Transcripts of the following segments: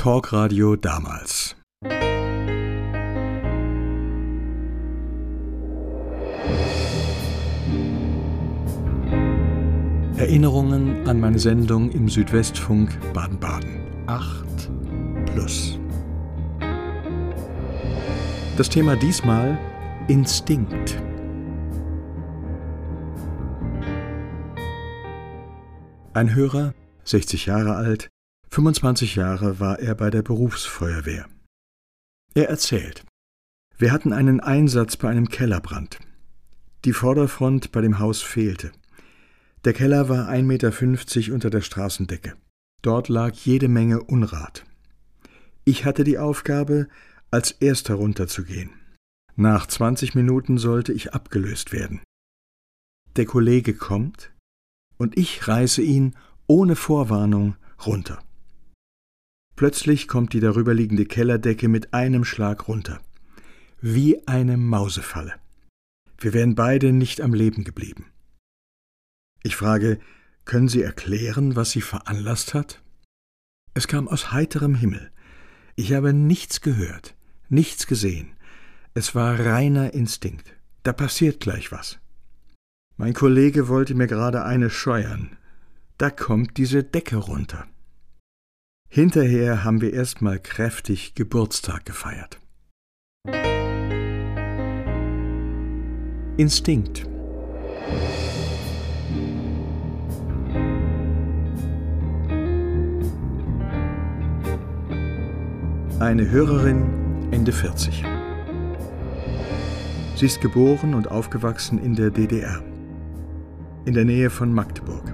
Talkradio damals. Erinnerungen an meine Sendung im Südwestfunk Baden-Baden. 8 plus. Das Thema diesmal Instinkt. Ein Hörer, 60 Jahre alt, 25 Jahre war er bei der Berufsfeuerwehr. Er erzählt, wir hatten einen Einsatz bei einem Kellerbrand. Die Vorderfront bei dem Haus fehlte. Der Keller war 1,50 Meter unter der Straßendecke. Dort lag jede Menge Unrat. Ich hatte die Aufgabe, als erster runterzugehen. Nach 20 Minuten sollte ich abgelöst werden. Der Kollege kommt und ich reiße ihn ohne Vorwarnung runter. Plötzlich kommt die darüberliegende Kellerdecke mit einem Schlag runter. Wie eine Mausefalle. Wir wären beide nicht am Leben geblieben. Ich frage, können Sie erklären, was Sie veranlasst hat? Es kam aus heiterem Himmel. Ich habe nichts gehört, nichts gesehen. Es war reiner Instinkt. Da passiert gleich was. Mein Kollege wollte mir gerade eine scheuern. Da kommt diese Decke runter. Hinterher haben wir erstmal kräftig Geburtstag gefeiert. Instinkt. Eine Hörerin Ende 40. Sie ist geboren und aufgewachsen in der DDR, in der Nähe von Magdeburg.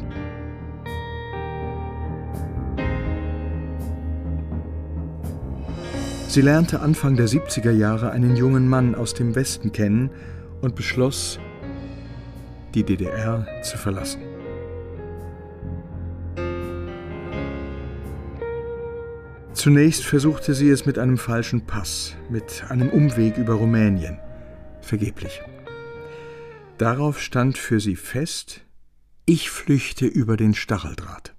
Sie lernte Anfang der 70er Jahre einen jungen Mann aus dem Westen kennen und beschloss, die DDR zu verlassen. Zunächst versuchte sie es mit einem falschen Pass, mit einem Umweg über Rumänien. Vergeblich. Darauf stand für sie fest, ich flüchte über den Stacheldraht.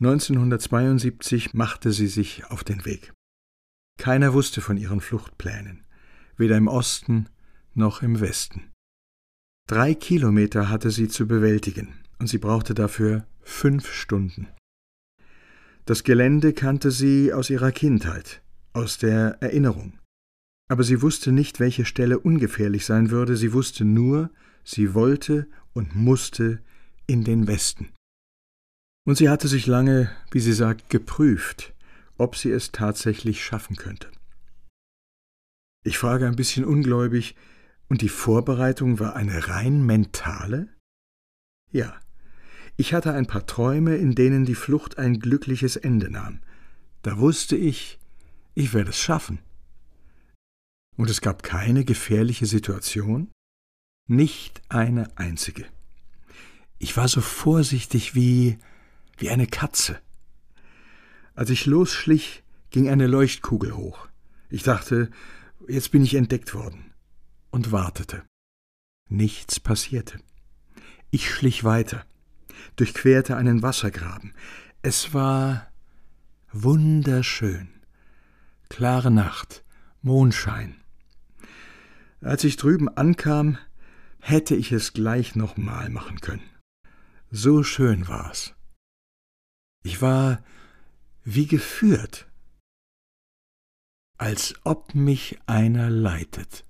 1972 machte sie sich auf den Weg. Keiner wusste von ihren Fluchtplänen, weder im Osten noch im Westen. Drei Kilometer hatte sie zu bewältigen, und sie brauchte dafür fünf Stunden. Das Gelände kannte sie aus ihrer Kindheit, aus der Erinnerung. Aber sie wusste nicht, welche Stelle ungefährlich sein würde, sie wusste nur, sie wollte und musste in den Westen. Und sie hatte sich lange, wie sie sagt, geprüft, ob sie es tatsächlich schaffen könnte. Ich frage ein bisschen ungläubig, und die Vorbereitung war eine rein mentale? Ja, ich hatte ein paar Träume, in denen die Flucht ein glückliches Ende nahm. Da wusste ich, ich werde es schaffen. Und es gab keine gefährliche Situation? Nicht eine einzige. Ich war so vorsichtig wie wie eine Katze. Als ich losschlich, ging eine Leuchtkugel hoch. Ich dachte, jetzt bin ich entdeckt worden. Und wartete. Nichts passierte. Ich schlich weiter, durchquerte einen Wassergraben. Es war wunderschön. Klare Nacht, Mondschein. Als ich drüben ankam, hätte ich es gleich nochmal machen können. So schön war's. Ich war wie geführt, als ob mich einer leitet.